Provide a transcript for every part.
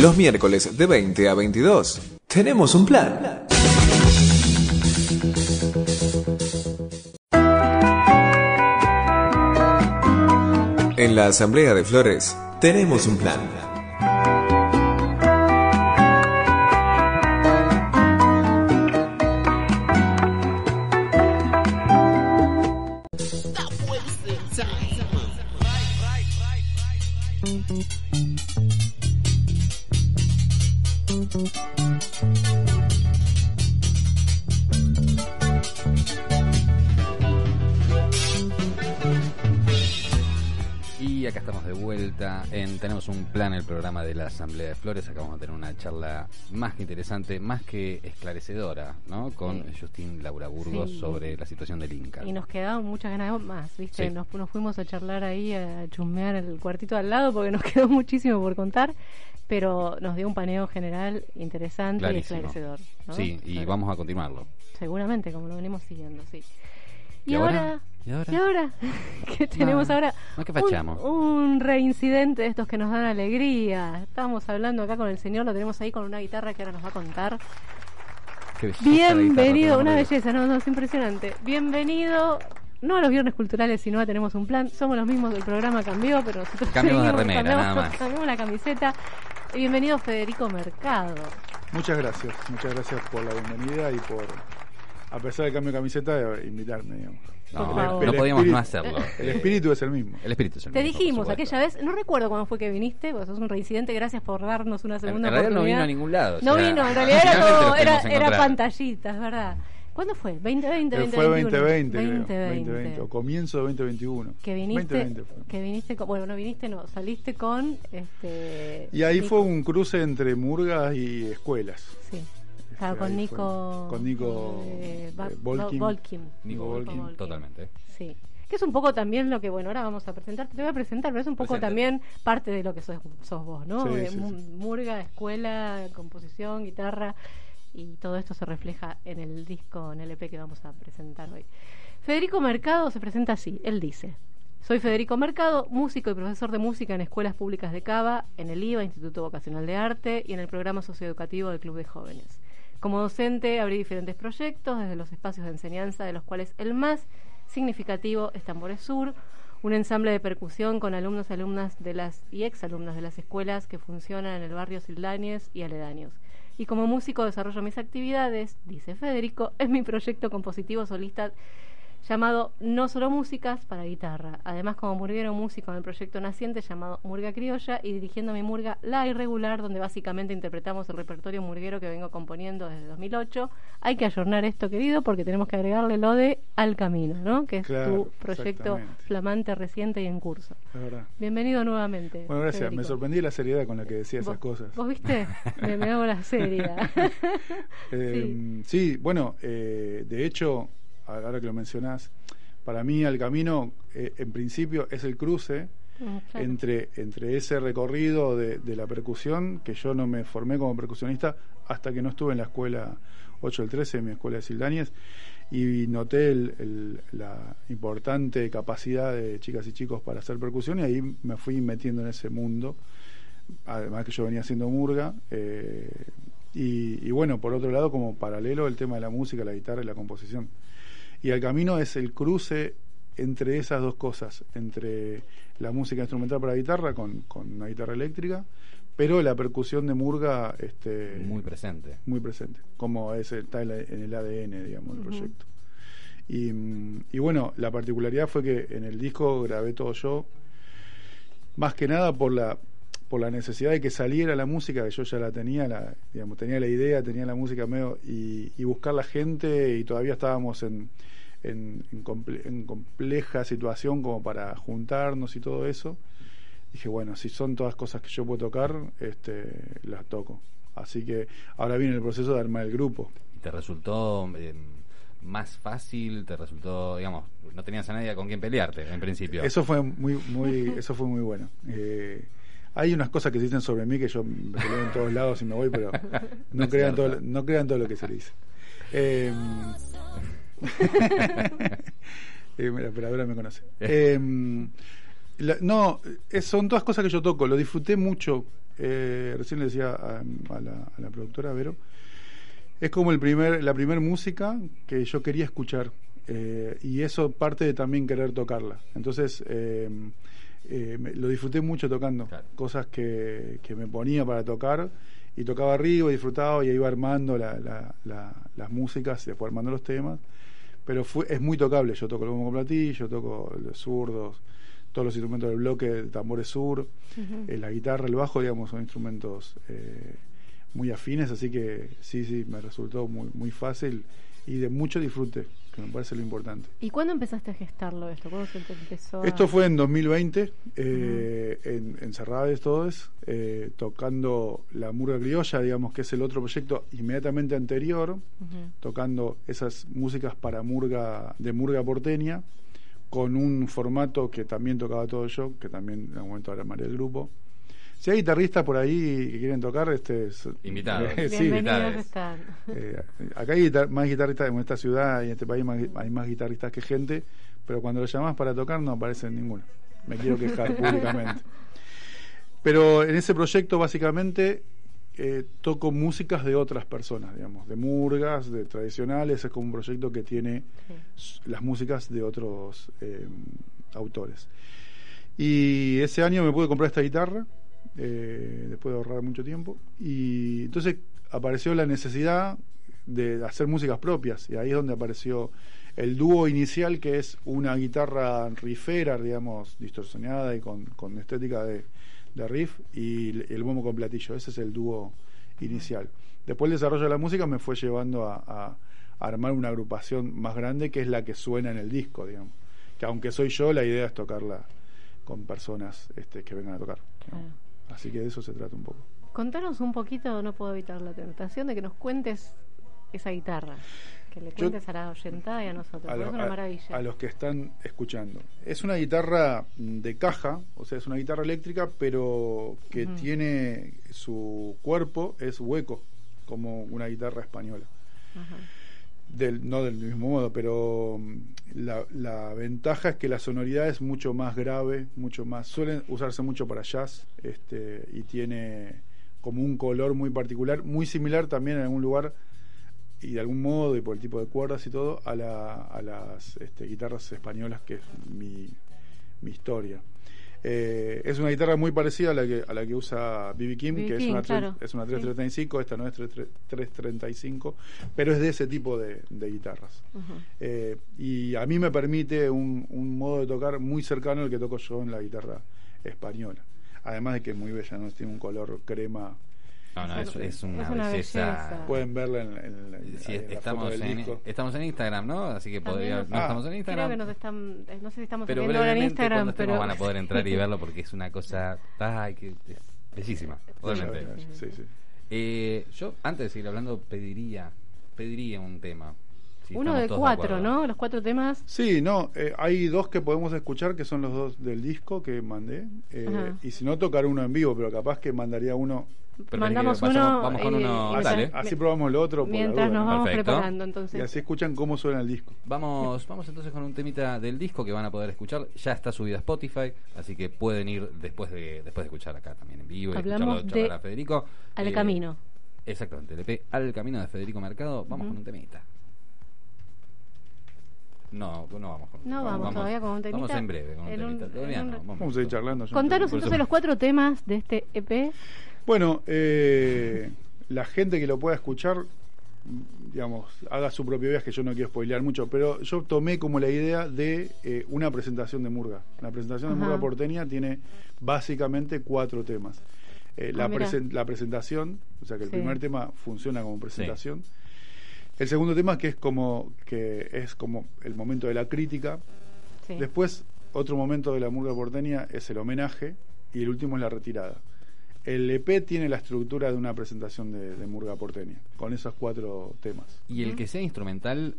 Los miércoles de 20 a 22. Tenemos un plan. En la Asamblea de Flores tenemos un plan. El programa de la Asamblea de Flores. Acabamos de tener una charla más que interesante, más que esclarecedora, ¿no? Con Justín Laura Burgos Sí. sobre la situación del Inca. Y nos quedaban muchas ganas más, ¿viste? Sí. Nos, nos fuimos a charlar ahí, a chusmear el cuartito al lado, porque nos quedó muchísimo por contar, pero nos dio un paneo general interesante Clarísimo. y esclarecedor. ¿no? Sí, y Claro. vamos a continuarlo. Seguramente, como lo venimos siguiendo, sí. ¿Y Y, ahora? ahora, ¿Y ahora? ¿Y ahora? ¿Qué tenemos No, ahora? no, ¿qué Un- fachamos? Un, reincidente de estos que nos dan alegría. Estábamos hablando acá con el señor, lo tenemos ahí con una guitarra que ahora nos va a contar. Qué Bienvenido, una de belleza, no, no, es impresionante. Bienvenido, no a los viernes culturales, sino a Tenemos un Plan. Somos los mismos, el programa cambió, pero nosotros Cambiamos de seguimos, remera, cambiamos, nada más. cambiamos la camiseta. Bienvenido Federico Mercado. Muchas gracias, muchas gracias por la bienvenida y por, a pesar del cambio de camiseta, de invitarme, digamos. No, no podíamos espíritu- no hacerlo. El espíritu es el mismo. El espíritu es el Te mismo, por dijimos aquella vez, no recuerdo cuándo fue que viniste, vos sos un reincidente, gracias por darnos una En, segunda en realidad no vino a ningún lado. o No sea, vino, en realidad era, todo- era, era encontrar. pantallita, es verdad. ¿Cuándo fue? ¿2020, Eh, 2021? fue 2020, creo, 2020. 2020, o comienzo de 2021. Que viniste, 2020 fue. que viniste con, bueno, no viniste, no, saliste con, este... Y ahí Nico- fue un cruce entre murgas y escuelas. Sí, claro, Este, con Nico... fue. Con Nico eh, eh, Volkin. Volkin. Nico Volkin, Volkin, totalmente. Sí. Que es un poco también lo que, bueno, ahora vamos a presentar, te voy a presentar, pero es un poco también parte de lo que sos, sos vos, ¿no? Sí, Eh, sí, mu- sí. Murga, escuela, composición, guitarra, y todo esto se refleja en el disco, en el EP que vamos a presentar hoy. Federico Mercado se presenta así, él dice, soy Federico Mercado, músico y profesor de música en escuelas públicas de Cava, en el IVA, Instituto Vocacional de Arte, y en el programa socioeducativo del Club de Jóvenes. Como docente abrí diferentes proyectos desde los espacios de enseñanza, de los cuales el más significativo es Tambores Sur, un ensamble de percusión con alumnos y alumnas de las y exalumnas de las escuelas que funcionan en el barrio Sildáñez y aledaños. Y como músico desarrollo mis actividades, dice Federico, es mi proyecto compositivo solista llamado No Solo Músicas para Guitarra. Además, como murguero músico en el proyecto naciente llamado Murga Criolla y dirigiendo mi murga La Irregular, donde básicamente interpretamos el repertorio murguero que vengo componiendo desde 2008. Hay que ayornar esto, querido, porque tenemos que agregarle lo de Al Camino, ¿no? Que es Claro, tu proyecto flamante, reciente y en curso. Verdad. Bienvenido nuevamente. Bueno, gracias. Me sorprendí la seriedad con la que decía esas ¿Vos- cosas. ¿Vos viste? me, me hago la seria. Eh, sí. bueno, eh, de hecho, ahora que lo mencionás, para mí Al Camino, eh, en principio, es el cruce claro. entre, entre ese recorrido de, de la percusión, que yo no me formé como percusionista hasta que no estuve en la escuela 8 del 13, mi escuela de Sildáñez, y noté el- el- la importante capacidad de chicas y chicos para hacer percusión, y ahí me fui metiendo en ese mundo, además que yo venía haciendo murga. eh, y, y bueno, por otro lado, como paralelo, el tema de la música, la guitarra y la composición. Y el camino es el cruce entre esas dos cosas, entre la música instrumental para guitarra con, con una guitarra eléctrica, pero la percusión de murga este, Muy presente. muy presente, como es, está en el ADN, digamos, del proyecto. Y, y bueno, la particularidad fue que en el disco grabé todo yo, más que nada por la por la necesidad de que saliera la música, que yo ya la tenía, la, digamos, tenía la idea, tenía la música medio, y, y buscar la gente, y todavía estábamos en, en, en comple- en compleja situación como para juntarnos y todo eso. Dije, bueno, si son todas cosas que yo puedo tocar, este, las toco. Así que ahora viene el proceso de armar el grupo. ¿Te resultó eh, más fácil? ¿Te resultó, digamos, no tenías a nadie con quien pelearte en principio? Eso fue muy, muy, eso fue muy bueno. Eh, hay unas cosas que se dicen sobre mí que yo me peleo en todos lados y me voy, pero No crean, todo, no crean todo lo que se dice. Eh, eh, mira, pero ahora me conoce. Eh, La- no, es- son todas cosas que yo toco, lo disfruté mucho. Eh, recién le decía a, a la, a la productora Vero, es como el primer, la primera música que yo quería escuchar. eh, y eso parte de también querer tocarla. Entonces, eh, me- lo disfruté mucho tocando. Claro. Cosas que, que me ponía para tocar y tocaba arriba, y disfrutaba y iba armando la- la- la- las músicas, después armando los temas. Pero fue, es muy tocable. Yo toco el bombo con platillo, toco los zurdos, todos los instrumentos del bloque, el tambor es sur, eh, la guitarra, el bajo, digamos, son instrumentos eh, muy afines, así que sí, sí, me resultó muy, muy fácil y de mucho disfrute, que me parece lo importante. ¿Y cuándo empezaste a gestarlo esto? ¿Cuándo se te empezó a- Esto fue en 2020, eh, en, en Cerrades Todes, eh, tocando la murga criolla, digamos que es el otro proyecto inmediatamente anterior, Ujú. tocando esas músicas para murga, de murga porteña, con un formato que también tocaba todo yo, que también en algún momento armaré el grupo. Si hay guitarristas por ahí que quieren tocar, este es- Invitados. eh, sí, eh, acá hay guitar- más guitarristas en esta ciudad y en este país más- hay más guitarristas que gente, pero cuando lo llamás para tocar no aparece ninguno. Me quiero quejar públicamente. Pero en ese proyecto básicamente eh, toco músicas de otras personas, digamos, de murgas, de tradicionales, es como un proyecto que tiene Sí. las músicas de otros eh, autores. Y ese año me pude comprar esta guitarra, eh, después de ahorrar mucho tiempo, y entonces apareció la necesidad de hacer músicas propias, y ahí es donde apareció el dúo inicial, que es una guitarra riffera, digamos, distorsionada y con, con estética de, de riff, y el, bombo con platillo, ese es el dúo inicial. Después el desarrollo de la música me fue llevando a, armar una agrupación más grande, que es la que suena en el disco, digamos. Que aunque soy yo, la idea es tocarla con personas este, que vengan a tocar. Así que de eso se trata un poco. Contanos un poquito, no puedo evitar la tentación de que nos cuentes esa guitarra. Que le Yo- cuentes a la oyentada y a nosotros. a, porque lo- es una a- maravilla. a los que están escuchando. Es una guitarra de caja, o sea, es una guitarra eléctrica, pero que tiene su cuerpo, es hueco, como una guitarra española. Ajá. Del, no del mismo modo, pero mm, la, ventaja es que la sonoridad es mucho más grave, mucho más. Suelen usarse mucho para jazz este, y tiene como un color muy particular, muy similar también en algún lugar y de algún modo y por el tipo de cuerdas y todo a, la, a las este, guitarras españolas que es mi, mi historia. Eh, es una guitarra muy parecida a la que, a la que usa B.B. B.B. que es una, claro. es una Sí. 335, esta no es 3- 335, pero es de ese tipo de, de guitarras. Eh, y a mí me permite un, un modo de tocar muy cercano al que toco yo en la guitarra española. Además de que es muy bella, ¿no? tiene un color crema. No, no, es, Es es una, una belleza. belleza. Pueden verla en, en- en- Sí, en estamos, en, disco. estamos en Instagram, ¿no? Así que También podría. nos- No Ah, estamos en Creo Instagram. que nos están, eh, no sé si estamos pero viendo ahora en Instagram, cuando pero van a poder entrar y verlo porque es una cosa. Ay, que es bellísima, realmente. Sí, sí. Eh, yo, antes de seguir hablando, pediría pediría un tema. si uno de cuatro. ¿no? Los cuatro temas. Sí, no, eh, hay dos que podemos escuchar que son los dos del disco que mandé. eh, y si no, tocar uno en vivo, pero capaz que mandaría uno. Mandamos vayamos- uno. vamos con y- uno, y así, mientras- dale. así probamos lo otro. por la Mientras duda, nos ¿no? vamos Perfecto. preparando, Y entonces. así escuchan cómo suena el disco. Vamos, vamos entonces con un temita del disco que van a poder escuchar. Ya está subido a Spotify, así que pueden ir después de después de escuchar acá también en vivo y Hablamos escucharlo charlar de a Federico. Al Eh, camino. Exactamente, el EP Al Camino de Federico Mercado. Vamos con un temita. No, no vamos con No vamos todavía con un temita. Vamos en breve con un En un- temita. Todavía no, vamos. Vamos a ir charlando. Contanos entonces los cuatro temas de este EP. Bueno, eh, la gente que lo pueda escuchar, digamos, haga su propio viaje, yo no quiero spoilear mucho, pero yo tomé como la idea de eh, una presentación de Murga. La presentación de Ajá. Murga porteña tiene básicamente cuatro temas. Eh, la, Ah, presen- la presentación, o sea que el Sí. primer tema funciona como presentación. El segundo tema que es como que es como el momento de la crítica. Sí. Después, otro momento de la murga porteña es el homenaje y el último es la retirada. El EP tiene la estructura de una presentación de, de murga porteña, con esos cuatro temas. Y el que sea instrumental,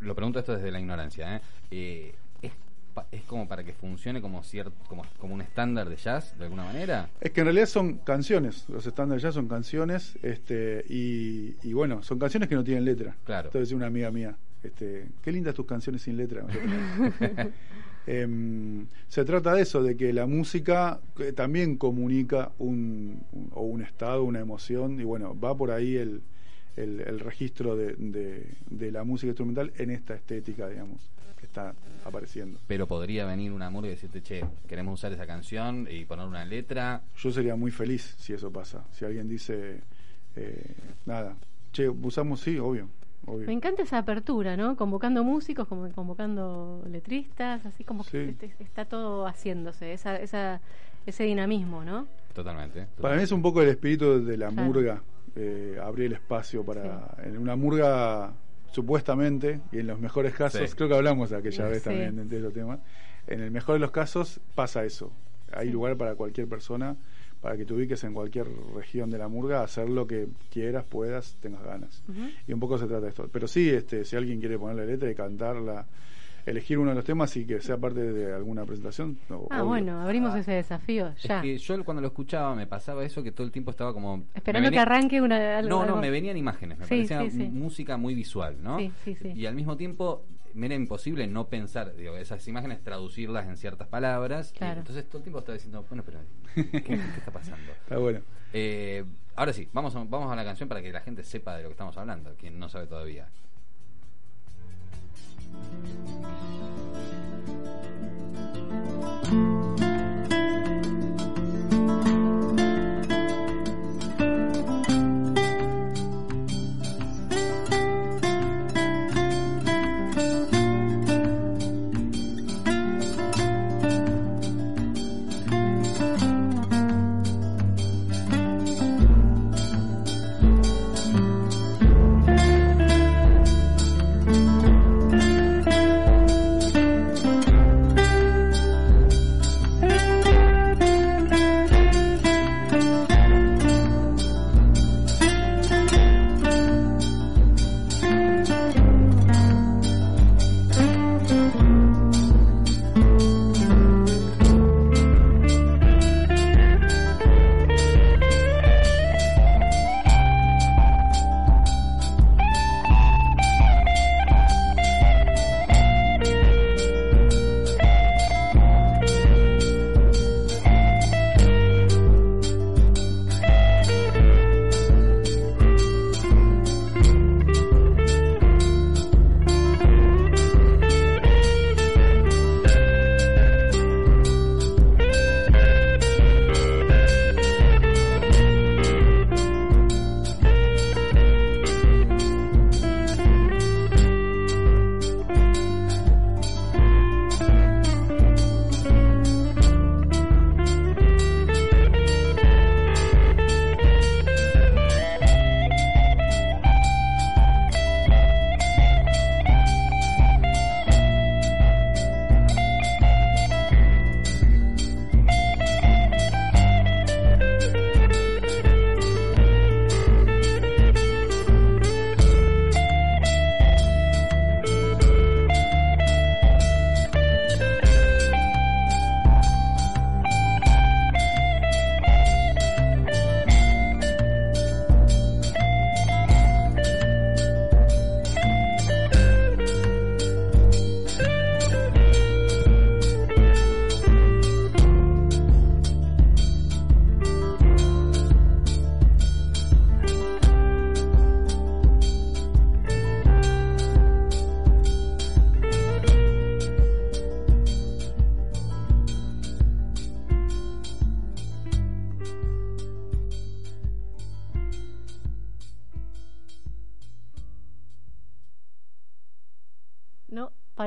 lo pregunto esto desde la ignorancia, ¿eh? Eh, ¿es, pa- ¿es como para que funcione como, cier- como, como un estándar de jazz, de alguna manera? Es que en realidad son canciones, los estándares ya son canciones, este, y, y bueno, son canciones que no tienen letra. Claro. Entonces una amiga mía, este, qué lindas tus canciones sin letra. Em, se trata de eso, de que la música eh, también comunica un, un- o un estado, una emoción, y bueno, va por ahí el, el, el registro de, de- de la música instrumental en esta estética, digamos, que está apareciendo. Pero podría venir una murga y decirte, che, queremos usar esa canción y poner una letra. Yo sería muy feliz si eso pasa. Si alguien dice, eh, nada, che, usamos, sí, obvio. Obvio. Me encanta esa apertura, ¿no? Convocando músicos, como convocando letristas, así como Sí. que este- está todo haciéndose, esa, esa, ese dinamismo, ¿no? Totalmente. Para mí es un poco el espíritu de la Claro. murga, eh, abrir el espacio para. En una murga, supuestamente, y en los mejores casos, Sí. creo que hablamos aquella vez Sí. también de esos temas, en el mejor de los casos pasa eso. Hay Sí. lugar para cualquier persona, para que te ubiques en cualquier región de la murga, hacer lo que quieras, puedas, tengas ganas. Y un poco se trata de esto. Pero sí, este, si alguien quiere ponerle letra y cantarla, elegir uno de los temas y que sea parte de alguna presentación. no, Ah, obvio. bueno, abrimos ese desafío, ya. Es que yo cuando lo escuchaba me pasaba eso que todo el tiempo estaba como... Esperando venía- que arranque una, algo. No, no, algo- me venían imágenes, me Sí, parecía sí, sí. música muy visual, ¿no? Sí, sí, sí. Y al mismo tiempo me era imposible no pensar, digo, esas imágenes traducirlas en ciertas palabras. y entonces todo el tiempo estaba diciendo, bueno, pero ¿qué, qué está pasando? Está bueno. Eh, ahora sí, vamos a, vamos a la canción para que la gente sepa de lo que estamos hablando, quien no sabe todavía.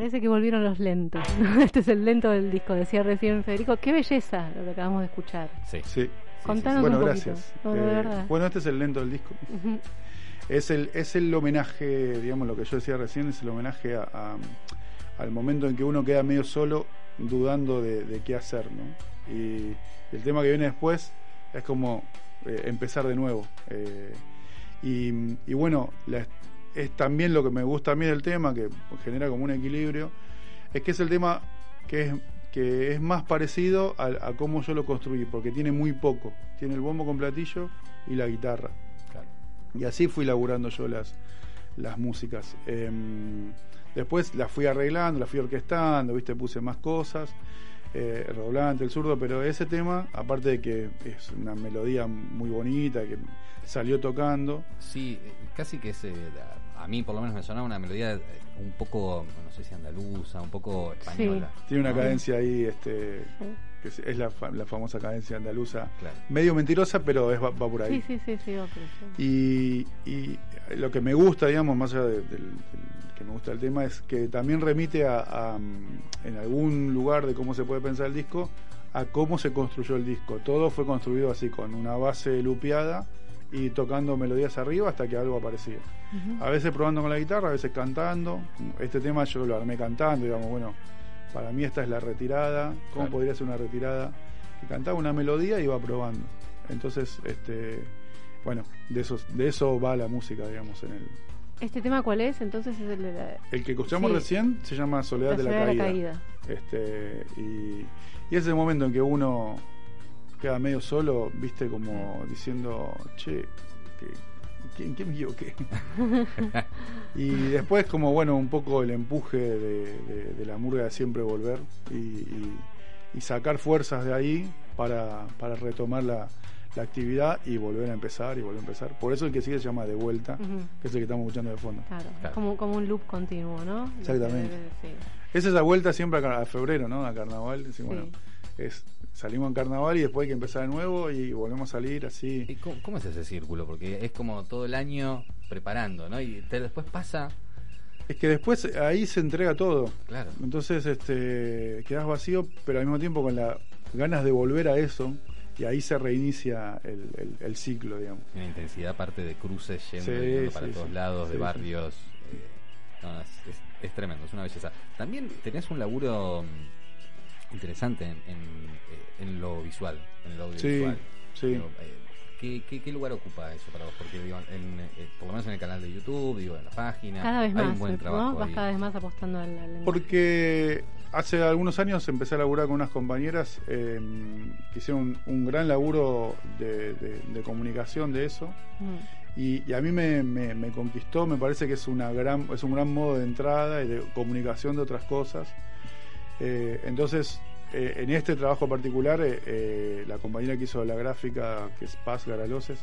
Parece que volvieron los lentos. ¿no? Este es el lento del disco, decía recién Federico. Qué belleza lo que acabamos de escuchar. Sí. Sí. Contanos Bueno, un poquito. gracias. No, Eh, bueno, este es el lento del disco. Es el, es el homenaje, digamos, lo que yo decía recién, es el homenaje a, a- al momento en que uno queda medio solo, dudando de, de qué hacer, ¿no? Y el tema que viene después es como eh, empezar de nuevo. Eh, y, y bueno, la- es también lo que me gusta a mí del tema, que genera como un equilibrio, es que es el tema que es, que es más parecido a, a cómo yo lo construí, porque tiene muy poco. Tiene el bombo con platillo y la guitarra. Claro. Y así fui laburando yo las, las músicas. Em, después las fui arreglando, las fui orquestando, viste, puse más cosas, eh, el el zurdo, pero ese tema, aparte de que es una melodía muy bonita, que salió tocando. Sí, eh, casi que es, eh, a mí por lo menos me sonaba una melodía eh, un poco, no sé si andaluza, un poco española. Tiene una ¿no? cadencia ahí, este, que es, es la, fa- la famosa cadencia andaluza, Claro. medio mentirosa, pero es, va, va por ahí. Sí, sí, sí, sí, va por eso. Y, y lo que me gusta, digamos, más allá de- del, del que me gusta el tema, es que también remite a, a, mm, en algún lugar de cómo se puede pensar el disco, a cómo se construyó el disco. Todo fue construido así, con una base lupeada y tocando melodías arriba hasta que algo aparecía. A veces probando con la guitarra, a veces cantando. Este tema yo lo armé cantando, digamos, bueno, para mí esta es la retirada. ¿Cómo Claro. podría ser una retirada? Que cantaba una melodía y iba probando. Entonces, este, bueno, de eso, de eso va la música, digamos, en el. ¿Este tema cuál es? Entonces es el de la, El que escuchamos Sí. recién se llama Soledad, la de, la Soledad de la caída. caída. Este, y, y ese es el momento en que uno queda medio solo, viste, como diciendo, che, ¿qué, qué- ¿en qué me equivoqué? y después como, bueno, un poco el empuje de, de- de la murga de siempre volver y, y- y sacar fuerzas de ahí para, para retomar la, la actividad y volver a empezar y volver a empezar. Por eso el que sigue se llama De Vuelta, Ujú. que es el que estamos escuchando de fondo. Claro, Claro. Como, como un loop continuo, ¿no? Que Exactamente. sí. Es esa vuelta siempre a, a febrero, ¿no? A carnaval. Sí. bueno, es, salimos en carnaval y después hay que empezar de nuevo y volvemos a salir ¿Y así. cómo, cómo es ese círculo? Porque es como todo el año preparando, ¿no? Y te- después pasa, Es que después ahí se entrega todo. claro. Entonces este, quedas vacío, pero al mismo tiempo con las ganas de volver a eso y ahí se reinicia el, el- el ciclo, digamos. Una intensidad aparte de cruces yendo Sí, y yendo para sí, todos sí. lados, de barrios. eh, no, es, es- es tremendo, es una belleza. También tenías un laburo mm, interesante en, en, eh, en lo visual, en el audiovisual. sí. Digo, eh, ¿qué, qué, qué lugar ocupa eso para vos? Porque digo, en, eh, por lo menos en el canal de YouTube, digo, en la página, Cada vez hay más, un buen ¿no? trabajo Vas ahí. cada vez más apostando al, al. Porque hace algunos años empecé a laburar con unas compañeras eh, que hicieron un, un gran laburo de, de- de comunicación de eso. Mm. Y, y a mí me, me- me conquistó, me parece que es, una gran, es un gran modo de entrada y de comunicación de otras cosas. Eh, entonces, eh, en este trabajo particular, eh, la compañera que hizo la gráfica, que es Paz Garaloses,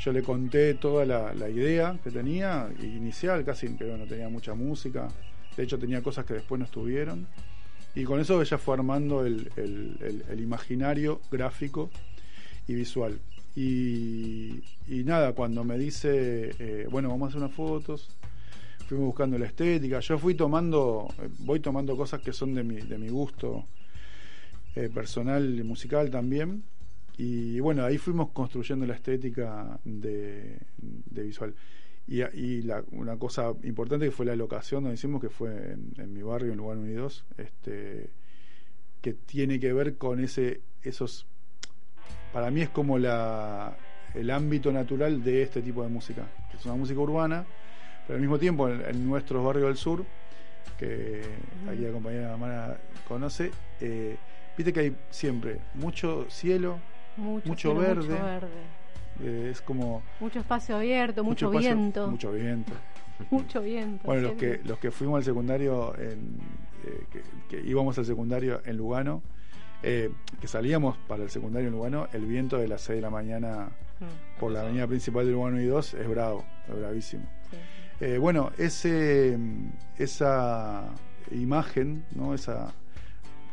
yo le conté toda la, idea que tenía, inicial, casi que no tenía mucha música, de hecho tenía cosas que después no estuvieron, y con eso ella fue armando el, imaginario gráfico y visual. Y, y nada, cuando me dice, bueno, vamos a hacer unas fotos, fuimos buscando la estética, yo fui tomando, eh, voy tomando cosas que son de mi, de mi gusto eh, personal y musical también. Y bueno, ahí fuimos construyendo la estética de, de visual. Y, y la- una cosa importante que fue la locación donde hicimos, que fue en, en mi barrio, en Lugar Unidos, este, que tiene que ver con ese, esos, para mí es como la, el ámbito natural de este tipo de música, que es una música urbana, pero al mismo tiempo en, en nuestros barrios del sur, que aquí la compañera Amara conoce, eh, viste que hay siempre mucho cielo, Mucho, Mucho cielo, verde. Mucho verde. eh, es como Mucho espacio abierto, mucho, espacio- viento. Mucho viento. Mucho viento. Bueno, los que, los que fuimos al secundario, en, eh, que, que íbamos al secundario en Lugano, eh, que salíamos para el secundario en Lugano, el viento de las 6 de la mañana Mm, por la avenida principal de Lugano y 2 es bravo, es bravísimo. sí. Eh, bueno, ese, esa imagen, ¿no? esa,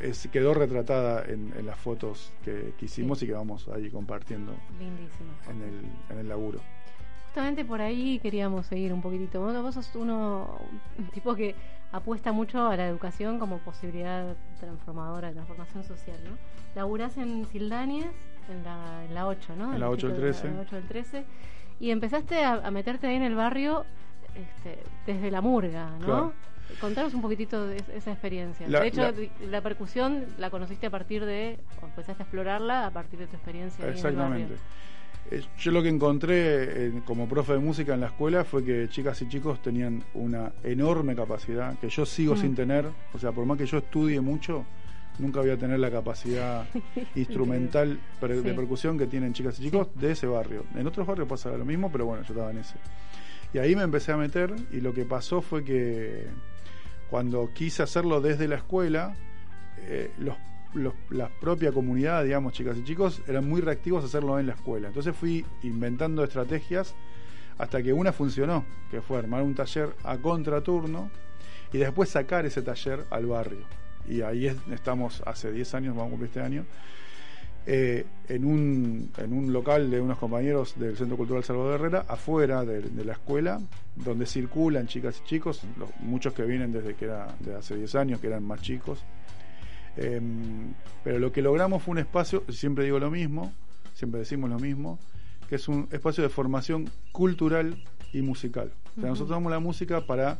es- quedó retratada en, en las fotos que, que hicimos Sí. y que vamos ahí compartiendo Lindísimo. en el, en el laburo. Justamente por ahí queríamos seguir un poquitito. Bueno, vos sos uno, un tipo que apuesta mucho a la educación como posibilidad transformadora de transformación social, ¿no? Laburás en Sildáñez, en la, en la 8, ¿no? En la 8 del distrito de- 13. en la 8 del 13. Y empezaste a, a meterte ahí en el barrio este, desde la murga, ¿no? Claro. Contanos un poquitito de es- esa experiencia. La- de hecho, la- percusión la conociste a partir de, o empezaste a explorarla a partir de tu experiencia. Exactamente. Eh, Yo lo que encontré eh, como profe de música en la escuela fue que chicas y chicos tenían una enorme capacidad que yo sigo Mm. sin tener. O sea, por más que yo estudie mucho, nunca voy a tener la capacidad instrumental per- de percusión que tienen chicas y chicos de ese barrio. En otros barrios pasa lo mismo, pero bueno, yo estaba en ese. Y ahí me empecé a meter y lo que pasó fue que cuando quise hacerlo desde la escuela, eh, los, los- la propia comunidad, digamos, chicas y chicos, eran muy reactivos a hacerlo en la escuela. Entonces fui inventando estrategias hasta que una funcionó, que fue armar un taller a contraturno y después sacar ese taller al barrio. Y ahí es- estamos hace 10 años, vamos a cumplir este año, eh, en, un, en un local de unos compañeros del Centro Cultural Salvador Herrera, afuera de, de la escuela, donde circulan chicas y chicos, los- muchos que vienen desde que era de hace 10 años, que eran más chicos. Em, pero lo que logramos fue un espacio, siempre digo lo mismo, siempre decimos lo mismo, que es un espacio de formación cultural y musical. O sea, nosotros damos la música para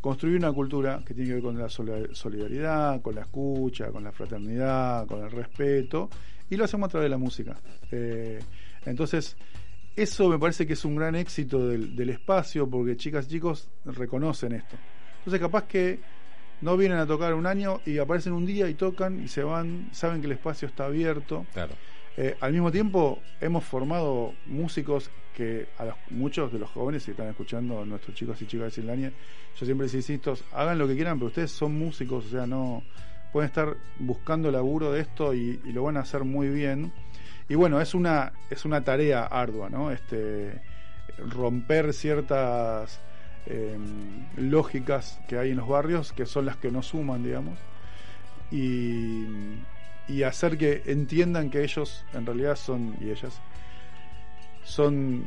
construir una cultura que tiene que ver con la solidaridad, con la escucha, con la fraternidad, con el respeto, y lo hacemos a través de la música. Eh, entonces, eso me parece que es un gran éxito del, del espacio, porque chicas y chicos reconocen esto. Entonces, capaz que no vienen a tocar un año y aparecen un día y tocan y se van, saben que el espacio está abierto. Claro. Eh, al mismo tiempo, hemos formado músicos que a los- muchos de los jóvenes que están escuchando, nuestros chicos y chicas de Silvania, yo siempre les insisto, hagan lo que quieran, pero ustedes son músicos, o sea, no pueden estar buscando laburo de esto y, y lo van a hacer muy bien. Y bueno, es una, es una tarea ardua, ¿no? Este, romper ciertas eh, lógicas que hay en los barrios, que son las que nos suman, digamos y, y hacer que entiendan que ellos en realidad son, y ellas, son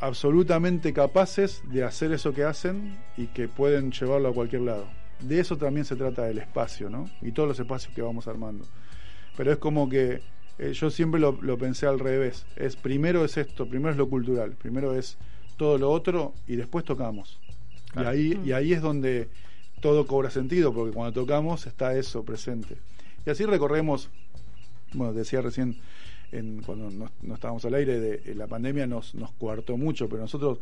absolutamente capaces de hacer eso que hacen y que pueden llevarlo a cualquier lado. De eso también se trata el espacio, ¿no? Y todos los espacios que vamos armando. Pero es como que eh, yo siempre lo, lo pensé al revés. Es primero es esto, primero es lo cultural, primero es todo lo otro y después tocamos. Claro. Y ahí y ahí es donde todo cobra sentido porque cuando tocamos está eso presente. Y así recorremos, bueno, decía recién en, cuando no, no estábamos al aire, de, eh, la pandemia nos, nos coartó mucho, pero nosotros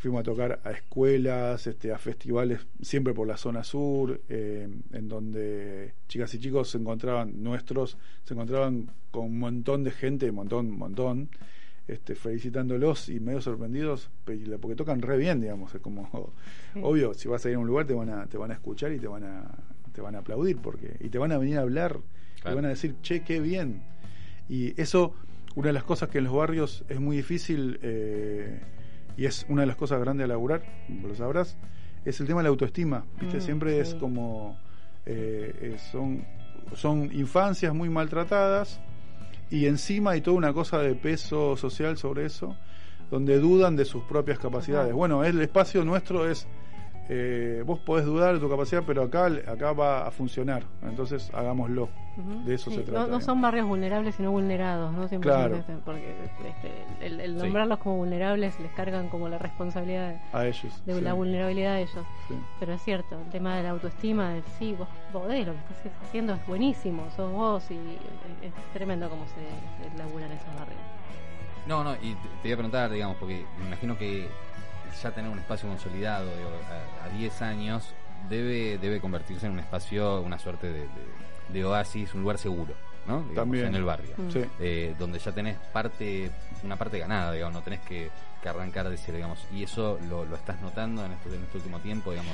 fuimos a tocar a escuelas, este, a festivales, siempre por la zona sur, eh, en donde chicas y chicos se encontraban, nuestros, se encontraban con un montón de gente, un montón, un montón, este, felicitándolos y medio sorprendidos, porque tocan re bien, digamos, es como, Sí. obvio, si vas a ir a un lugar te van a, te van a escuchar y te van a, te van a aplaudir, porque, y te van a venir a hablar, Claro. te van a decir, che, qué bien. Y eso, una de las cosas que en los barrios es muy difícil, eh, y es una de las cosas grandes a laburar, lo sabrás, es el tema de la autoestima. ¿viste? Mm, Siempre sí. es como, eh, eh, son, son infancias muy maltratadas, y encima hay toda una cosa de peso social sobre eso, donde dudan de sus propias capacidades. Ajá. Bueno, el espacio nuestro es, eh, vos podés dudar de tu capacidad, pero acá, acá va a funcionar, entonces hagámoslo. De eso Sí, se no- trata, No, son barrios vulnerables, sino vulnerados, ¿no? Siempre Claro. este, porque este, el, el Sí. nombrarlos como vulnerables les cargan como la responsabilidad A ellos. de sí, la vulnerabilidad de ellos. sí. Pero es cierto, el tema de la autoestima, de sí, vos podés, lo que estás haciendo es buenísimo, sos vos y es tremendo cómo se, se labura en esos barrios. No, no, y te, te iba a preguntar, digamos, porque me imagino que ya tener un espacio consolidado digo, a, a 10 años debe, debe convertirse en un espacio, una suerte de, de- de oasis, un lugar seguro, ¿no? Digamos, También. En el barrio. Mm. Sí. Eh, donde ya tenés parte, una parte ganada, digamos, no tenés que, que arrancar de cero, digamos. Y eso lo, lo estás notando en este, en este último tiempo, digamos.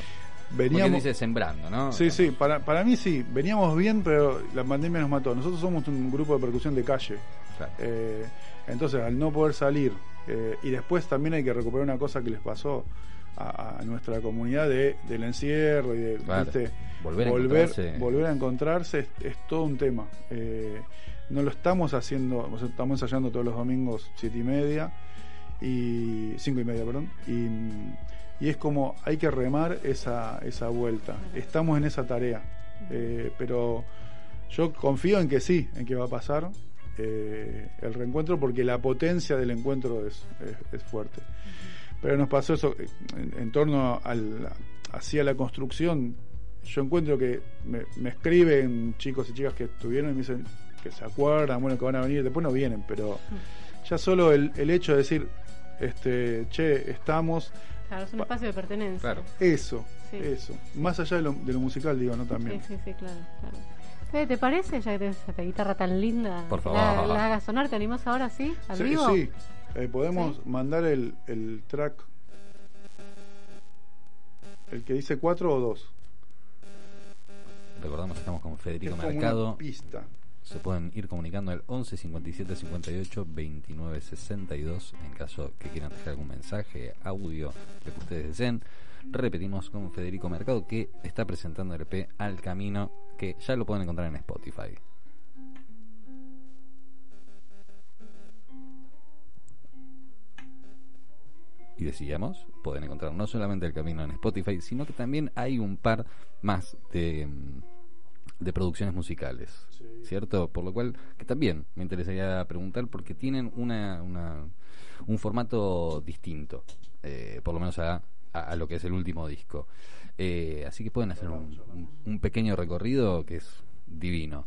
Veníamos, dice sembrando, ¿no? Sí, sí, para, para mí sí, veníamos bien, pero la pandemia nos mató. Nosotros somos un grupo de percusión de calle. Claro. Eh, entonces, al no poder salir, eh, y después también hay que recuperar una cosa que les pasó a, a nuestra comunidad de, del encierro y de Claro. ¿viste? Volver a volver, encontrarse. volver a encontrarse es, es todo un tema. Eh, no lo estamos haciendo, estamos ensayando todos los domingos siete y media y cinco y media, perdón, y, y es como hay que remar esa, esa vuelta. Estamos en esa tarea, eh, pero yo confío en que sí, en que va a pasar eh, el reencuentro porque la potencia del encuentro es, es, es fuerte. Pero nos pasó eso en, en torno al, hacia la construcción. Yo encuentro que me, me escriben chicos y chicas que estuvieron y me dicen que se acuerdan, bueno, que van a venir, después no vienen, pero ya solo el, el hecho de decir, este, che, estamos, Claro, es un Pa- espacio de pertenencia. Claro. eso, Sí. eso. Más allá de lo, de lo musical, digo, ¿no? También. Sí, sí, sí, claro, claro. Fede, ¿Te parece, ya que tenés esta guitarra tan linda, Por que favor. La, la hagas sonar? ¿Te animás ahora, sí? ¿Al Sí, vivo? sí. Eh, podemos Sí. mandar el, el track el que dice 4 o 2. Recordamos que estamos con Que es Federico como una Mercado. pista. Se pueden ir comunicando al 11 57 58 29 62 en caso que quieran dejar algún mensaje, audio, lo que ustedes deseen. Repetimos con Federico Mercado que está presentando el EP Al Camino, que ya lo pueden encontrar en Spotify. Y decíamos, pueden encontrar no solamente el camino en Spotify, sino que también hay un par más de, mm, de producciones musicales, Sí. ¿cierto? Por lo cual, que también me interesaría preguntar, porque tienen una, una- un formato distinto, eh, por lo menos a, a- a lo que es el último disco. Eh, así que pueden hacer un, un- pequeño recorrido que es divino.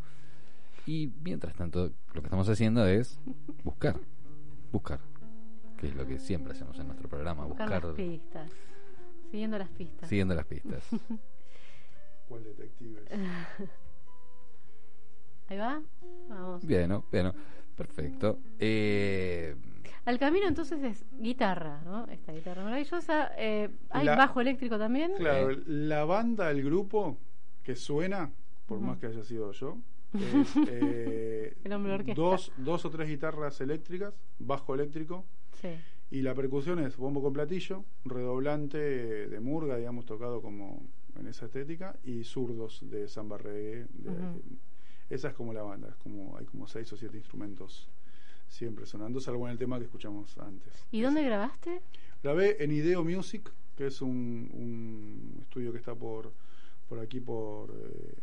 Y mientras tanto, lo que estamos haciendo es buscar, buscar, que es lo que siempre hacemos en nuestro programa, Buscar buscar, las pistas. Siguiendo las pistas. siguiendo las pistas. ¿Cuál detective? es? Ahí va. Vamos. Bien, ¿no? Bien, ¿no? perfecto. Eh, Al camino entonces es guitarra, ¿no? Esta guitarra maravillosa. Eh, ¿Hay La- bajo eléctrico también? Claro, Eh. la banda, el grupo que suena, por Ujú. más que haya sido yo, es, eh, El hombre orquesta. dos, dos o tres guitarras eléctricas, bajo eléctrico, Sí. y la percusión es bombo con platillo, redoblante de murga, digamos, tocado como en esa estética, y zurdos de samba reggae. de- Ujú. Esa es como la banda, es como hay como seis o siete instrumentos siempre sonando, salvo en el tema que escuchamos antes. ¿Y dónde grabaste? Grabé en Ideo Music, que es un, un estudio que está por, por aquí, por eh,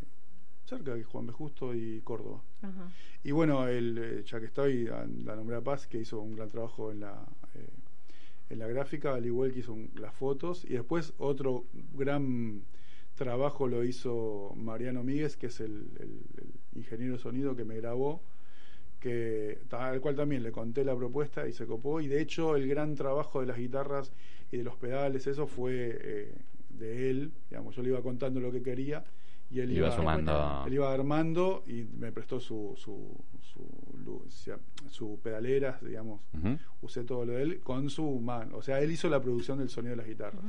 cerca de Juan B. Justo y Córdoba. Ajá. Y bueno, el, eh, ya que estoy, la nombré a Paz, que hizo un gran trabajo en la, eh, en la gráfica, al igual que hizo un- las fotos. Y después otro gran trabajo lo hizo Mariano Míguez, que es el, el- el ingeniero de sonido que me grabó, que al cual también le conté la propuesta y se copó. Y de hecho el gran trabajo de las guitarras y de los pedales, eso fue eh, de él. Digamos, yo le iba contando lo que quería y él iba iba, sumando. él iba armando y me prestó su su, su, su pedaleras, digamos. Usé todo lo de él con su mano. O sea, él hizo la producción del sonido de las guitarras.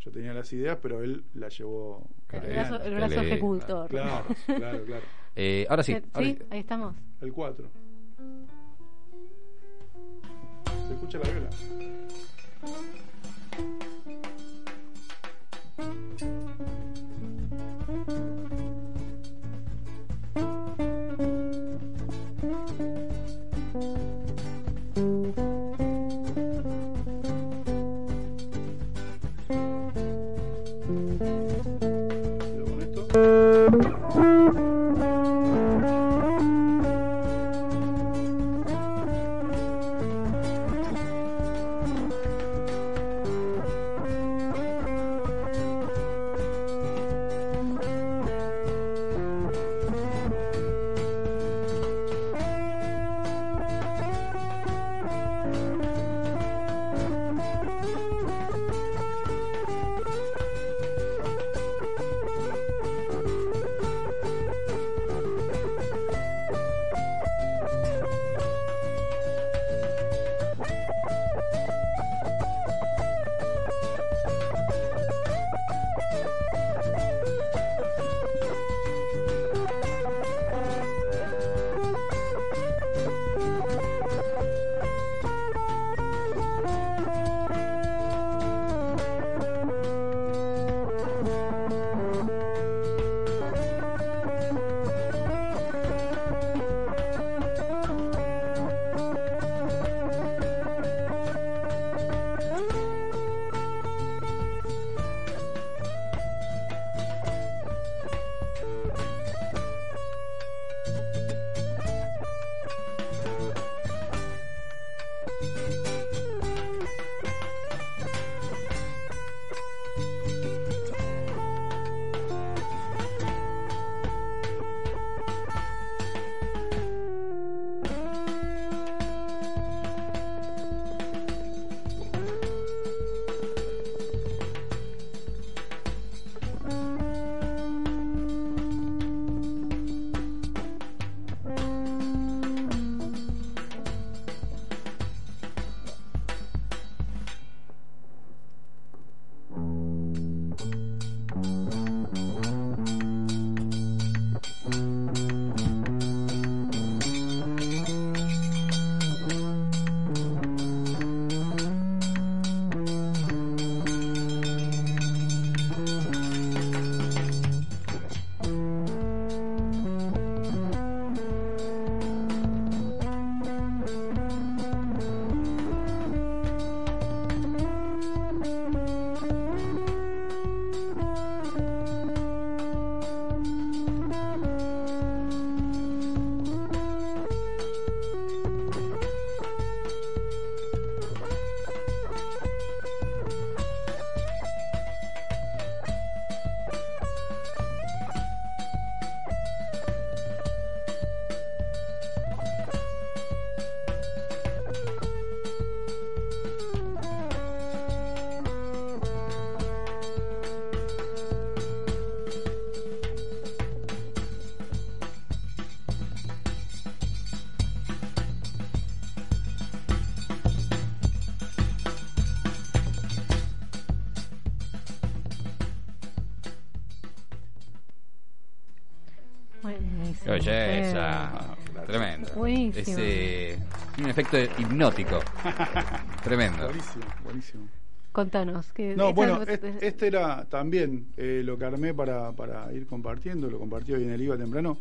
Yo tenía las ideas, pero él la llevó. El brazo, el brazo ejecutor. Claro, claro, claro. Eh, ahora sí, ahora sí, sí. ahí estamos. El 4. ¿Se escucha la viola? Tremendo. Buenísimo. Ese, un efecto hipnótico. Tremendo. Buenísimo, buenísimo. Contanos. Que No, bueno, est- este era también eh, lo que armé para, para ir compartiendo, lo compartí hoy en el IVA temprano,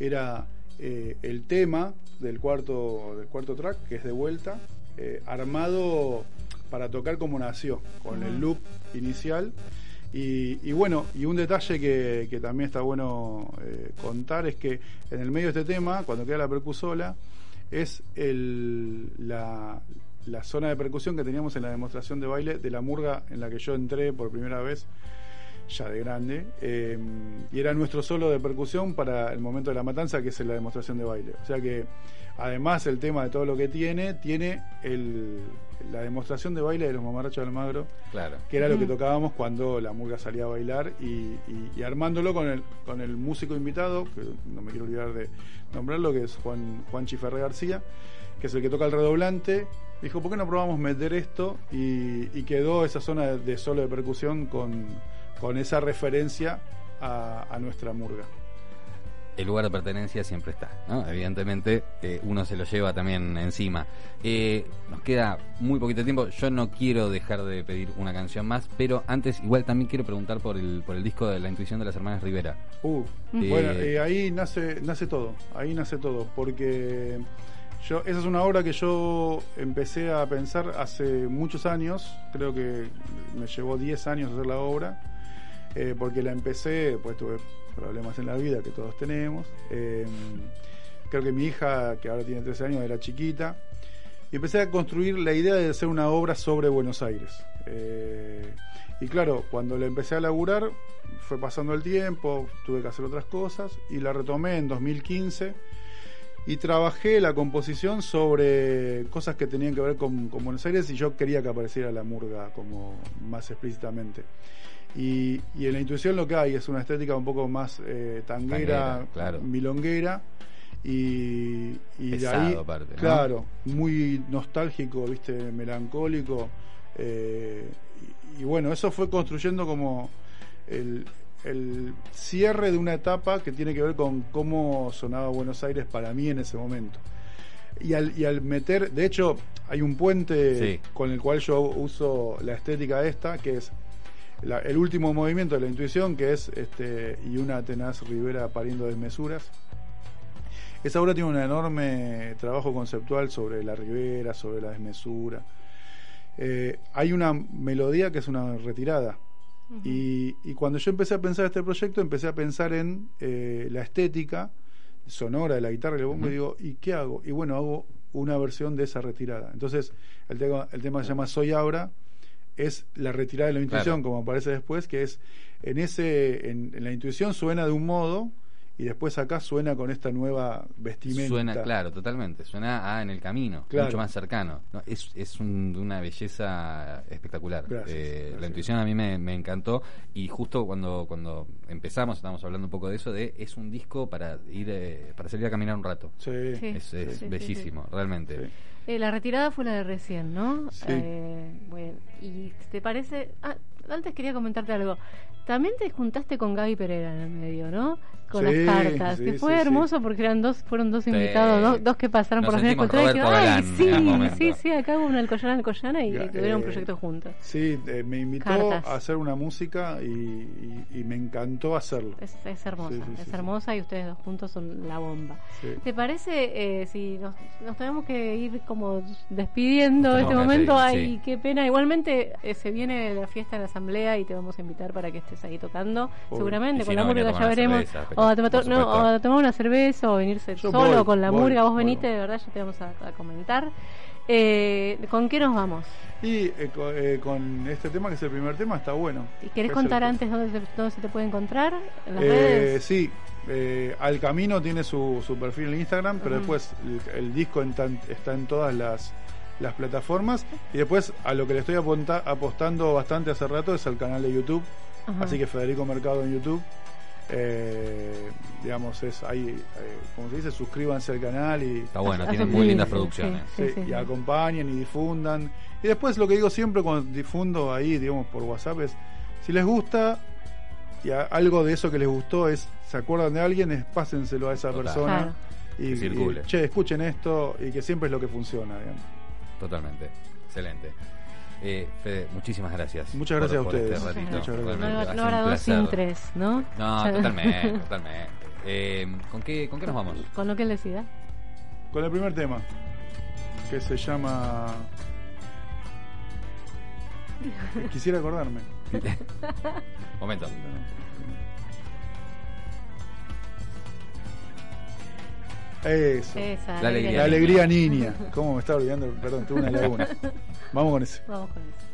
era eh, el tema del cuarto, del cuarto track, que es de vuelta, eh, armado para tocar como nació, con el loop inicial. Y, y bueno, y un detalle que, también está bueno eh, contar es que en el medio de este tema, cuando queda la percusola, es el, la, la zona de percusión que teníamos en la demostración de baile de la murga en la que yo entré por primera vez, ya de grande, eh, y era nuestro solo de percusión para el momento de la matanza, que es la demostración de baile. O sea que además el tema de todo lo que tiene, tiene el, la demostración de baile de los mamarrachos de Almagro, Claro. que era lo que tocábamos cuando la murga salía a bailar y, y- y armándolo con el, con el músico invitado, que no me quiero olvidar de nombrarlo, que es Juan, Juan Chiferre García, que es el que toca el redoblante. Dijo, ¿por qué no probamos meter esto? Y, y quedó esa zona de, de solo de percusión con, con esa referencia a, a nuestra murga. el lugar de pertenencia siempre está, ¿no? Evidentemente, eh, uno se lo lleva también encima. Eh, nos queda muy poquito tiempo. Yo no quiero dejar de pedir una canción más, pero antes, igual también quiero preguntar por el, por el disco de La Intuición de las Hermanas Rivera. Uh, Eh, bueno, ahí nace, nace todo, ahí nace todo, porque yo, esa es una obra que yo empecé a pensar hace muchos años, creo que me llevó 10 años hacer la obra, eh, porque la empecé, pues tuve problemas en la vida que todos tenemos, eh, creo que mi hija, que ahora tiene 13 años, era chiquita, y empecé a construir la idea de hacer una obra sobre Buenos Aires. Eh, y claro, cuando la empecé a laburar, fue pasando el tiempo, tuve que hacer otras cosas y la retomé en 2015 y trabajé la composición sobre cosas que tenían que ver con, con Buenos Aires y yo quería que apareciera la murga como más explícitamente. Y, y en la intuición lo que hay es una estética un poco más eh, tanguera, Tanguera, claro. milonguera y, y de ahí, aparte, ¿no? claro, muy nostálgico, viste, melancólico. eh, y, y bueno, eso fue construyendo como el, el cierre de una etapa que tiene que ver con cómo sonaba Buenos Aires para mí en ese momento. Y al, y al meter, de hecho, hay un puente Sí. con el cual yo uso la estética esta, que es la- el último movimiento de la intuición, que es este y una tenaz Rivera pariendo desmesuras. Esa obra tiene un enorme trabajo conceptual sobre la ribera, sobre la desmesura. Eh, hay una melodía que es una retirada. Y, y cuando yo empecé a pensar este proyecto, empecé a pensar en eh, la estética sonora de la guitarra y el bombo y digo, ¿y qué hago? Y bueno, hago una versión de esa retirada. Entonces, el tema, el tema se llama Soy Abra, es la retirada de la intuición, Claro. como aparece después, que es en ese, en, en la intuición suena de un modo y después acá suena con esta nueva vestimenta. Suena, claro, totalmente. Suena a En el Camino, Claro. mucho más cercano. No, es es un- una belleza espectacular. Gracias, Eh, gracias. La intuición a mí me, me encantó. Y justo cuando, cuando empezamos, estábamos hablando un poco de eso, de es un disco para ir eh, para salir a caminar un rato. Sí. Sí. Es, es sí, sí, bellísimo, realmente. Sí. Eh, la retirada fue la de recién, ¿no? Sí. Eh, bueno, y te parece. Ah, antes quería comentarte algo. También te juntaste con Gaby Pereira en el medio, ¿no? Con Sí, las cartas. sí, que fue sí. hermoso porque eran dos, fueron dos Sí. invitados, dos, dos que pasaron Nos por las sentimos culturales. y Galán Ay, en sí, un momento". sí, sí, acá hubo una Alcoyana, Alcoyana y, Ya, tuvieron un eh, proyecto juntos. Sí, eh, me invitó Cartas. a hacer una música y, y- y me encantó hacerlo. Es, es hermosa, Sí, sí, es sí, hermosa y ustedes dos juntos son la bomba. Sí. ¿Te parece eh, si nos, nos tenemos que ir como despidiendo Nos este momento? Ay, sí. qué pena. Igualmente eh, se viene la fiesta de la asamblea y te vamos a invitar para que estés ahí tocando. Uy. Seguramente si con no, la venir a murga ya veremos. cerveza, o, a tomar, no, o a tomar una cerveza o venirse Yo solo voy, con la voy, murga. Vos venite, voy. de verdad, ya te vamos a, a comentar. Eh, ¿Con qué nos vamos? Y eh, co- eh, con este tema, que es el primer tema, está bueno. ¿Y ¿Querés contar antes dónde se, dónde se te puede encontrar? ¿En las Eh, redes? sí, eh, Al Camino tiene su, su perfil en Instagram, pero después el, el disco en tan- está en todas las, las plataformas. Y después a lo que le estoy apunta- apostando bastante hace rato es al canal de YouTube. Así que Federico Mercado en YouTube. Eh, digamos, es ahí, eh, como se dice, suscríbanse al canal y, Está bueno, Hace- tiene hace muy lindas sí, producciones. sí. Sí, y acompañen y difundan. Y después lo que digo siempre cuando difundo ahí, digamos, por WhatsApp es, si les gusta, y a- algo de eso que les gustó es, se acuerdan de alguien, es pásenselo a esa Total. persona Claro. y, Que circule. y, che, escuchen esto y que siempre es lo que funciona. digamos. Totalmente. Excelente. Eh, Fede, muchísimas gracias. Muchas por- gracias a por ustedes. este ratito. Muchas gracias. Realmente No, no dos sin tres, ¿no? No, totalmente, totalmente. Eh, ¿con, qué, ¿Con qué nos vamos? Con lo que él decida. Con el primer tema, que se llama... Quisiera acordarme. Momento. Eso. Esa, La alegría. La alegría niña. ¿Cómo me estaba olvidando? Perdón, tuve una laguna. Vamos con ese. Vamos con eso.